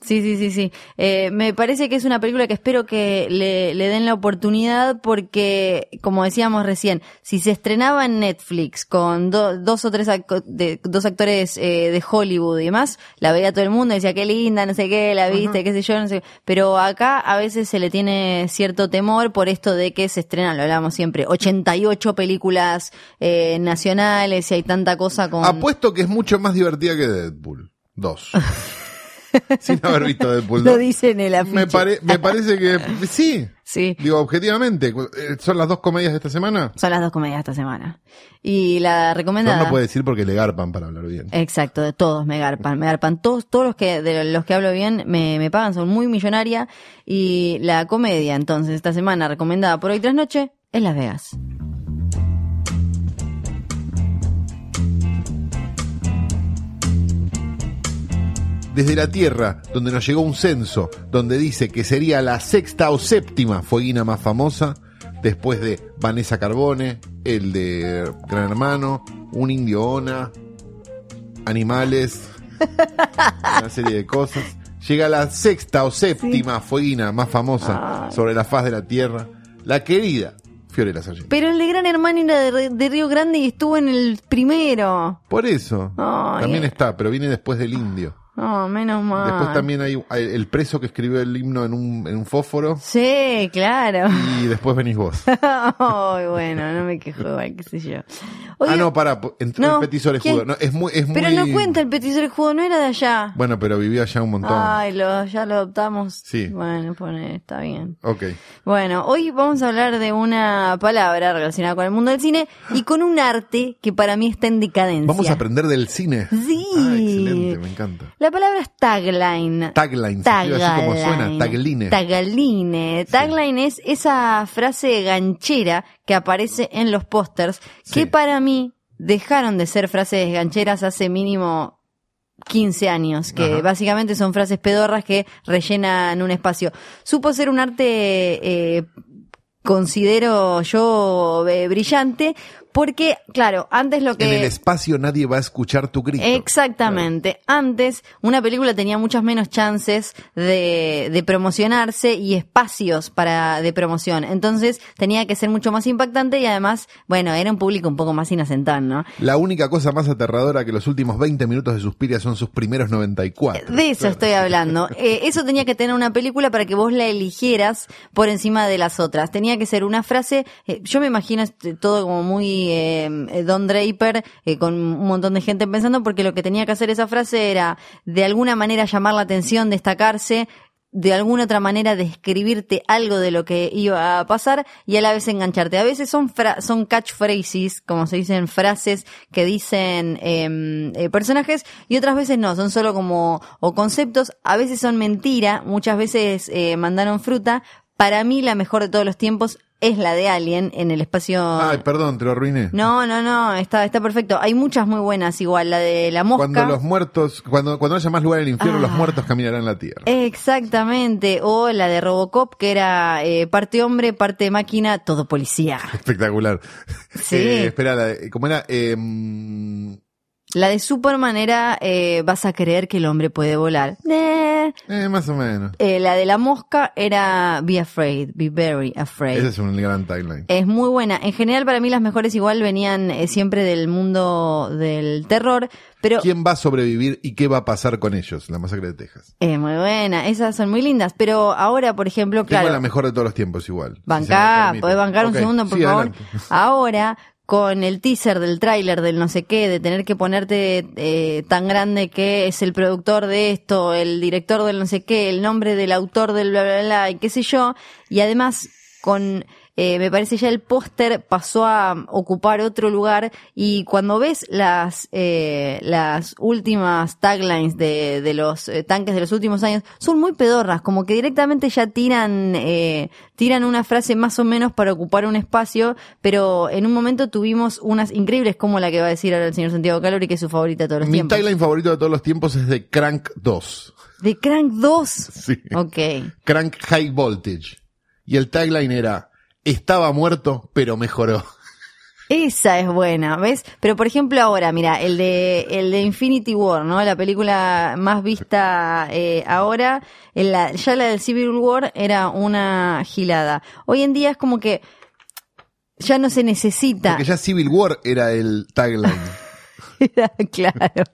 Sí, sí, sí, sí. Eh, me parece que es una película que espero que le, le den la oportunidad porque, como decíamos recién, si se estrenaba en Netflix con do- dos o tres ac- de, dos actores eh, de Hollywood y demás, la veía todo el mundo, decía qué linda, no sé qué, la viste, qué sé yo, no sé. Pero acá a veces se le tiene cierto temor por esto de que se estrenan, lo hablamos siempre, 88 películas eh, nacionales y hay tanta cosa con... Apuesto que es mucho más divertida que Deadpool. Dos. Sin haber visto Deadpool. Lo dos. dice en el afiche. Me, pare- me parece que sí. Sí. Digo, objetivamente, eh, son las dos comedias de esta semana. Son las dos comedias esta semana. Y la Yo recomendada. no puede decir porque le garpan para hablar bien. Exacto, de todos me garpan, me garpan. Todos, todos los que, de los que hablo bien me, me pagan, son muy millonaria. Y la comedia, entonces, esta semana recomendada por hoy tras noche, es Las Vegas. Desde la Tierra, donde nos llegó un censo, donde dice que sería la sexta o séptima fueguina más famosa, después de Vanessa Carbone, el de Gran Hermano, Un Indio Ona, Animales, una serie de cosas. Llega la sexta o séptima fueguina más famosa sobre la faz de la Tierra, la querida Fiorella Sargenti. Pero el de Gran Hermano era de, de Río Grande y estuvo en el primero. Por eso, también está, pero viene después del Indio. Oh, menos mal. Después también hay el preso que escribió el himno en un, en un fósforo. Sí, claro. Y después venís vos. Ay, bueno, no me quejo qué sé yo. Ah, no, para, entró no, el Petit Orejudo. No, es muy, es pero muy... no cuenta el petiso del juego, no era de allá. Bueno, pero vivió allá un montón. Ay, lo, ya lo adoptamos. Sí. Bueno, pone, está bien. Ok. Bueno, hoy vamos a hablar de una palabra relacionada con el mundo del cine y con un arte que para mí está en decadencia. Vamos a aprender del cine. Sí. Ah, excelente, me encanta. La palabra es tagline. Tagline, escribe así como suena, tagline. Tagline. Tagline es esa frase ganchera que aparece en los pósters que para mí dejaron de ser frases gancheras hace mínimo 15 años, que Ajá. básicamente son frases pedorras que rellenan un espacio. Supo ser un arte, eh, considero yo, eh, brillante, Porque, claro, antes lo que... En el espacio nadie va a escuchar tu grito. Exactamente. Antes, una película tenía muchas menos chances de, de promocionarse y espacios para de promoción. Entonces, tenía que ser mucho más impactante y además, bueno, era un público un poco más inocentón, ¿no? La única cosa más aterradora que los últimos 20 minutos de Suspiria son sus primeros 94. De eso estoy hablando. Eh, eso tenía que tener una película para que vos la eligieras por encima de las otras. Tenía que ser una frase, eh, yo me imagino este, todo como muy eh, Don Draper, eh, con un montón de gente pensando, porque lo que tenía que hacer esa frase era de alguna manera llamar la atención, destacarse, de alguna otra manera describirte algo de lo que iba a pasar y a la vez engancharte. A veces son fra son catchphrases, como se dicen, frases que dicen em, eh, personajes y otras veces no, son solo como o conceptos, a veces son mentira, muchas veces eh, mandaron fruta. Para mí la mejor de todos los tiempos es la de Alien en el espacio. Ay, perdón, te lo arruiné. No, no, no, está, está perfecto. Hay muchas muy buenas igual, la de la mosca. Cuando los muertos, cuando, cuando haya más lugar en el infierno, Ah. los muertos caminarán la tierra. Exactamente, o la de Robocop, que era eh, parte hombre, parte máquina, todo policía. Espectacular. Sí. Eh, espera, la de- ¿cómo era? Eh, mm, La de Superman era eh, vas a creer que el hombre puede volar. Eh. eh, más o menos. Eh, la de la mosca era Be Afraid, Be Very Afraid. Ese es un gran timeline. Es muy buena. En general, para mí las mejores igual venían eh, siempre del mundo del terror, pero ¿Quién va a sobrevivir y qué va a pasar con ellos? La masacre de Texas. es muy buena. Esas son muy lindas. Pero ahora, por ejemplo, Tengo claro. la mejor de todos los tiempos igual. si Bancá, permite. podés bancar un segundo, por sí, favor. adelante. Ahora, con el teaser del tráiler del no sé qué, de tener que ponerte eh, tan grande que es el productor de esto, el director del no sé qué, el nombre del autor del bla bla bla y qué sé yo, y además con eh, me parece ya el póster pasó a ocupar otro lugar y cuando ves las eh, las últimas taglines de, de los eh, tanques de los últimos años son muy pedorras como que directamente ya tiran eh, tiran una frase más o menos para ocupar un espacio pero en un momento tuvimos unas increíbles como la que va a decir ahora el señor Santiago Calori que es su favorita de todos los Mi tiempos tagline favorito de todos los tiempos es de Crank 2. de Crank 2 Sí. ok Crank High Voltage. Y el tagline era, estaba muerto, pero mejoró. Esa es buena, ¿ves? Pero por ejemplo ahora, mira, el de el de Infinity War, ¿no? La película más vista eh, ahora, en la- ya la del Civil War era una gilada. Hoy en día es como que ya no se necesita. Porque ya Civil War era el tagline. claro.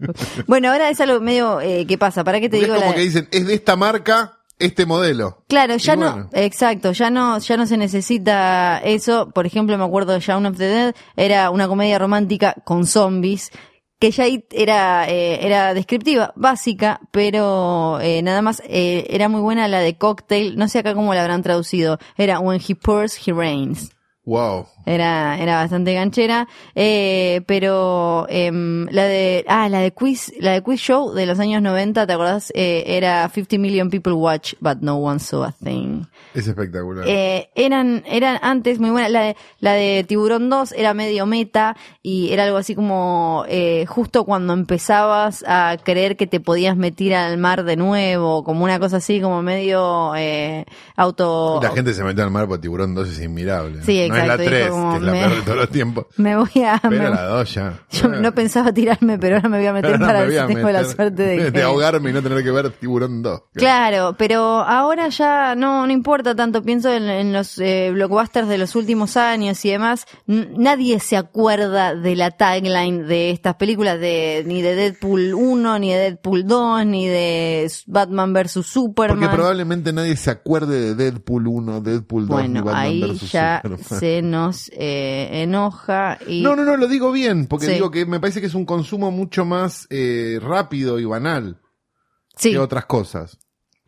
Bueno, ahora es algo medio eh, que pasa. ¿Para qué te Porque es digo? como la- que dicen, es de esta marca, este modelo. Claro, ya no, exacto, ya no, ya no se necesita eso. Por ejemplo, me acuerdo de Shaun of the Dead, era una comedia romántica con zombies, que ya era, eh, era descriptiva, básica, pero eh, nada más, eh, era muy buena la de Cocktail, no sé acá cómo la habrán traducido, era When He Pours, He Rains. Wow. Era, era bastante ganchera, eh, pero em, la de, ah, la de quiz, la de quiz show de los años 90, ¿te acordás? Eh, era 50 million people watch, but no one saw a thing. Es espectacular. Eh, eran, eran antes muy buenas. La de, la de Tiburón 2 era medio meta y era algo así como eh, justo cuando empezabas a creer que te podías meter al mar de nuevo, como una cosa así, como medio eh, auto. la gente se metió al mar por Tiburón 2 es inmirable. Sí, No es la exacto, dijo 3, como, que es la me- peor de todos los tiempos. Me voy a. Pero me- la 2 ya. yo no pensaba tirarme, pero ahora me voy a meter Ahora para ver si tengo la meter suerte de, que- ahogarme y no tener que ver Tiburón 2. Claro, pero ahora ya no, no importa tanto. Pienso en, en los eh, blockbusters de los últimos años y demás. N- nadie se acuerda de la tagline de estas películas, de ni de Deadpool 1, ni de Deadpool 2, ni de Batman vs. Superman. Porque probablemente nadie se acuerde de Deadpool 1, Deadpool 2 ni bueno, Batman ahí versus ya Superman. se nos eh, enoja y... No, no, no, lo digo bien, porque Sí. digo que me parece que es un consumo mucho más eh, rápido y banal sí. que otras cosas.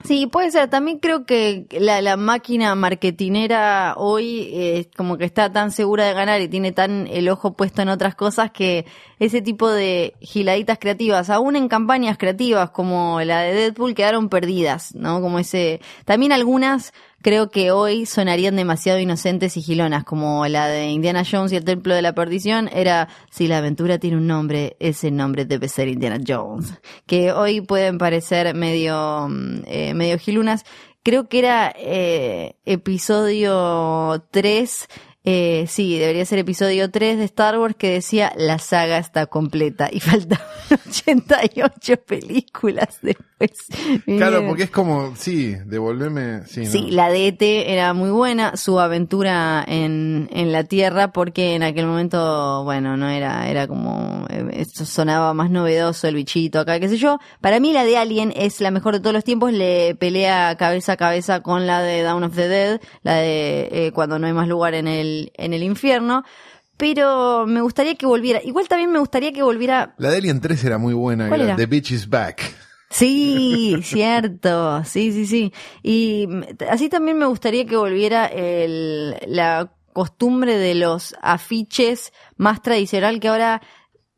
Sí, puede ser. También creo que la, la máquina marketinera hoy eh, como que está tan segura de ganar y tiene tan el ojo puesto en otras cosas que ese tipo de giladitas creativas, aún en campañas creativas como la de Deadpool, quedaron perdidas, ¿no? Como ese... También algunas creo que hoy sonarían demasiado inocentes y gilonas, como la de Indiana Jones y el Templo de la Perdición, era, si la aventura tiene un nombre, ese nombre debe ser Indiana Jones, que hoy pueden parecer medio, mm, eh, medio gilunas. Creo que era eh, episodio 3, Eh, sí, debería ser episodio 3 de Star Wars que decía la saga está completa y faltaban 88 películas después. Claro, porque es como, sí, devolveme, sí. Sí, ¿no? la de ET era muy buena, su aventura en, en la Tierra, porque en aquel momento, bueno, no era, era como, eh, esto sonaba más novedoso, el bichito acá, qué sé yo. Para mí la de Alien es la mejor de todos los tiempos, le pelea cabeza a cabeza con la de Dawn of the Dead, la de eh, cuando no hay más lugar en el, en el infierno. Pero me gustaría que volviera. Igual también me gustaría que volviera La de Alien 3 era muy buena, ¿Cuál era era? The Bitch is Back. Sí, cierto, sí, sí, sí. Y así también me gustaría que volviera el, la costumbre de los afiches más tradicional que ahora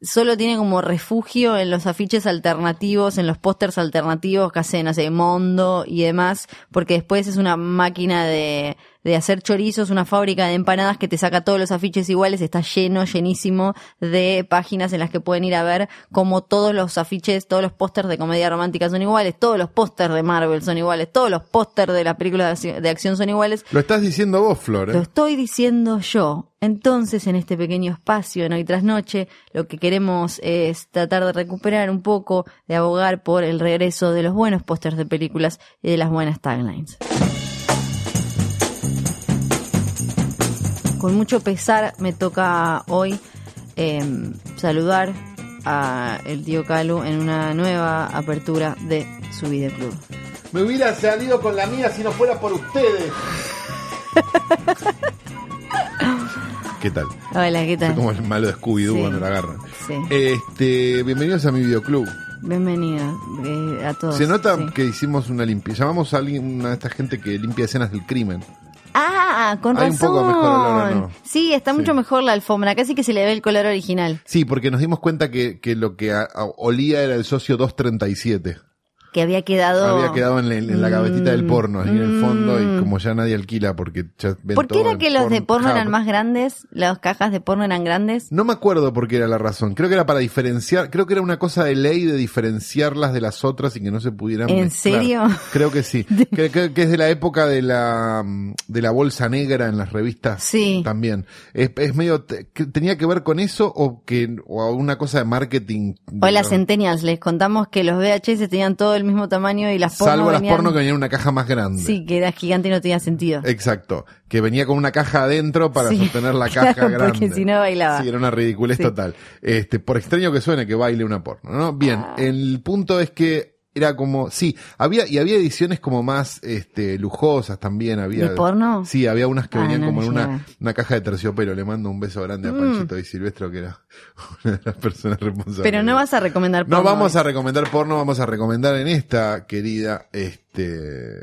solo tiene como refugio en los afiches alternativos, en los pósters alternativos que hacen, no sé, Mondo y demás, porque después es una máquina de, de hacer chorizos, una fábrica de empanadas que te saca todos los afiches iguales, está lleno, llenísimo de páginas en las que pueden ir a ver cómo todos los afiches, todos los pósters de comedia romántica son iguales, todos los pósters de Marvel son iguales, todos los pósters de las películas de acción- de acción son iguales. Lo estás diciendo vos, Flor. ¿eh? Lo estoy diciendo yo. Entonces, en este pequeño espacio, en hoy tras noche, lo que queremos es tratar de recuperar un poco, de abogar por el regreso de los buenos pósters de películas y de las buenas taglines. Con mucho pesar me toca hoy em, saludar a el tío Calu en una nueva apertura de su videoclub. Me hubiera salido con la mía si no fuera por ustedes. ¿Qué tal? Hola, ¿qué Soy tal? como el malo de Scooby-Doo Sí. cuando la agarran. Sí. Este, bienvenidos a mi videoclub. Bienvenido eh, a todos. Se nota sí. que hicimos una limpieza. Llamamos a alguien, una de esta gente que limpia escenas del crimen. Ah, con Hay un razón. poco mejor olor, ¿o no? Sí, está Sí. mucho mejor la alfombra. Casi que se le ve el color original. Sí, porque nos dimos cuenta que, que lo que a- a- olía era el socio 237. Que había quedado. Había quedado en, la- en la gavetita del porno, ahí en el fondo, y Mm. como ya nadie alquila porque ya ven ¿Por qué era que los de porno eran más grandes? ¿Las cajas de porno eran grandes? No me acuerdo por qué era la razón. Creo que era para diferenciar, creo que era una cosa de ley de diferenciarlas de las otras y que no se pudieran ¿En mezclar. serio? Creo que sí. Creo, creo que es de la época de la mm, de la bolsa negra en las revistas Sí. también. Es, es medio tenía que ver con eso o que o una cosa de marketing. De- Centennials. Les contamos que los VHS tenían todo el mismo tamaño y las porno Salvo las porno que venían en una caja más grande. Sí, que era gigante y no tenía sentido. Exacto, que venía con una caja adentro para Sí, sostener la claro, caja grande. porque si no bailaba. Sí, era una ridiculez Sí. total. Este, por extraño que suene que baile una porno, ¿no? Bien, Ah. el punto es que era como, sí, había, y había ediciones como más, este, lujosas también, había. ¿De porno? Sí, había unas que Ah, venían no como en una, una caja de terciopelo. Le mando un beso grande a Mm. Panchito y Silvestro, que era una de las personas responsables. Pero no vas a recomendar porno. No vamos hoy. a recomendar porno, vamos a recomendar en esta querida este,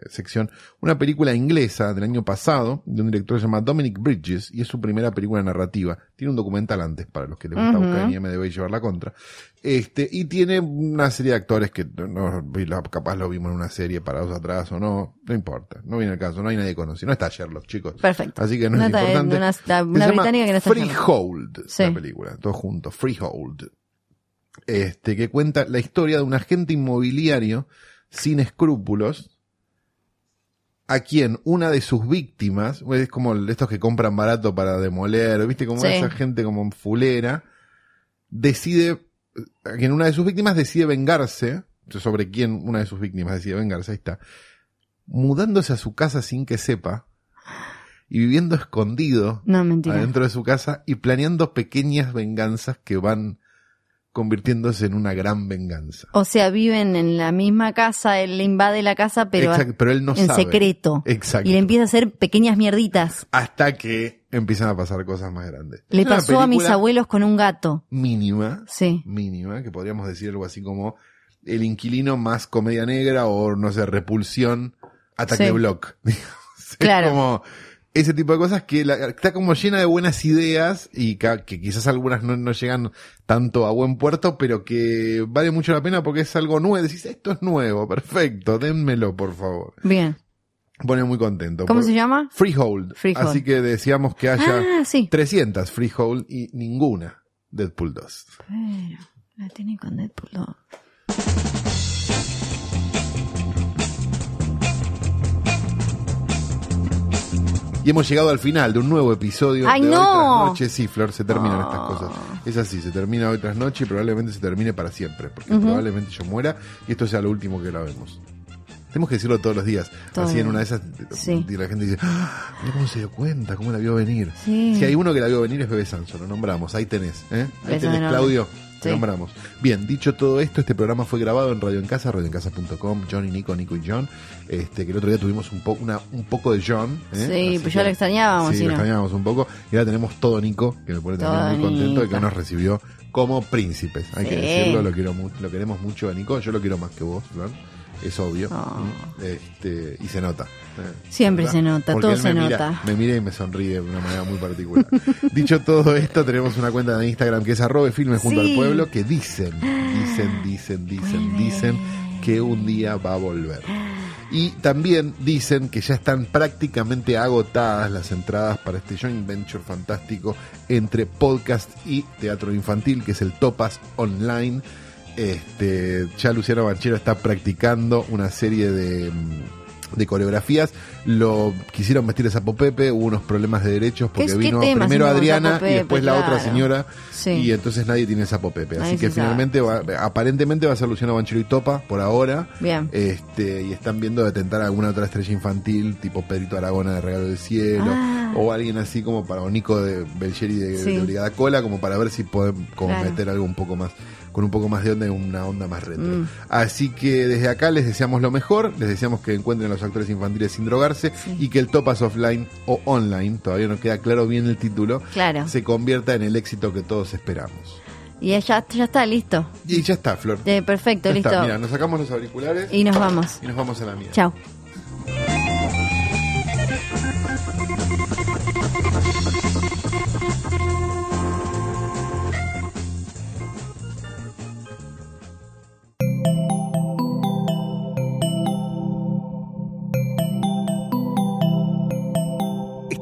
sección una película inglesa del año pasado de un director que se llama Dominic Bridges y es su primera película narrativa. Tiene un documental antes para los que les gusta Ujú. buscar en IMDb y llevar la contra. Este, y tiene una serie de actores que no, no- capaz lo vimos en una serie parados atrás o no, no importa, no viene el caso, no hay nadie conocido, no está Sherlock, chicos. Perfecto. Así que no, es está- importante. Una, británica que no está. Freehold, Sí. la película, todo junto, Freehold. Este, que cuenta la historia de un agente inmobiliario sin escrúpulos, a quien una de sus víctimas, es como estos que compran barato para demoler, viste, como Sí. esa gente como fulera, decide, a quien una de sus víctimas decide vengarse, sobre quien una de sus víctimas decide vengarse, ahí está, mudándose a su casa sin que sepa, y viviendo escondido No, adentro de su casa y planeando pequeñas venganzas que van convirtiéndose en una gran venganza. O sea, viven en la misma casa, él le invade la casa, pero Exacto, pero él no en sabe. secreto. Exacto. Y le empieza a hacer pequeñas mierditas. Hasta que empiezan a pasar cosas más grandes. Le Es pasó a mis abuelos con un gato. Mínima, Sí. mínima, que podríamos decir algo así como el inquilino más comedia negra o no sé, repulsión, ataque Sí. block. digamos. Es Claro. como ese tipo de cosas que la- está como llena de buenas ideas y que quizás algunas no, no llegan tanto a buen puerto, pero que vale mucho la pena porque es algo nuevo. Decís, esto es nuevo, perfecto, dénmelo, por favor. Bien. Pone muy contento. ¿Cómo Por- se llama? Freehold. Freehold. Así que decíamos que haya Ah, sí. 300 Freehold y ninguna Deadpool 2. Pero, la tiene con Deadpool 2. Y hemos llegado al final de un nuevo episodio ¡Ay, de no! Hoy Tras Noche. Sí, Flor, se terminan Oh. estas cosas. Es así, se termina hoy tras noche y probablemente se termine para siempre, porque probablemente yo muera y esto sea lo último que grabemos. Tenemos que decirlo todos los días. Todo Así en una de esas, Sí. y la gente dice, "Ah, mira cómo se dio cuenta, cómo la vio venir. Sí. Si hay uno que la vio venir es Bebe Sanso, lo nombramos, ahí tenés. ¿eh? Ahí Beso tenés, enorme. Claudio. Te Sí. nombramos. Bien, dicho todo esto, este programa fue grabado en Radio en Casa, radioencasa.com, John y Nico, Nico y John. Este, que el otro día tuvimos un poco, una, un poco de John. ¿eh? Sí, Así pues ya lo extrañábamos, Sí, si lo no. extrañábamos un poco. Y ahora tenemos todo Nico, que me pone también muy contento de que nos recibió como príncipes. Hay que decirlo, lo quiero lo queremos mucho a Nico. Yo lo quiero más que vos, Flor. Es obvio. Oh. Este, y se nota. Siempre se nota, Porque todo se me mira- nota. me mira y me sonríe de una manera muy particular. Dicho todo esto, tenemos una cuenta de Instagram que es arroba filmes junto Sí. al pueblo que dicen, dicen, dicen, dicen, dicen que un día va a volver. Y también dicen que ya están prácticamente agotadas las entradas para este joint venture fantástico entre podcast y teatro infantil, que es el Topas Online. Este, ya Luciano Banchero está practicando una serie de, mm, de coreografías. Lo quisieron vestir de Sapo Pepe, hubo unos problemas de derechos porque ¿Qué- qué vino primero Adriana y después la otra señora Sí. y entonces nadie tiene Sapo Pepe. Así que finalmente va, aparentemente va a ser Luciano Banchero y Topa por ahora. Bien. Este, y están viendo de tentar alguna otra estrella infantil, tipo Pedrito Aragona de Regalo del Cielo, Ah. o alguien así como para o Nico de Belgeri de, Sí. de Brigada Cola, como para ver si podemos como Claro. meter algo un poco más, con un poco más de onda y una onda más retro. Mm. Así que desde acá les deseamos lo mejor, les deseamos que encuentren a los actores infantiles sin drogarse y que el Topas Offline o Online, todavía no queda claro bien el título, Claro. se convierta en el éxito que todos esperamos. Y ya, ya está, listo. Y ya está, Flor. De- perfecto, Ya listo. está, mira, nos sacamos los auriculares Y nos vamos. y nos vamos a la mía. Chao.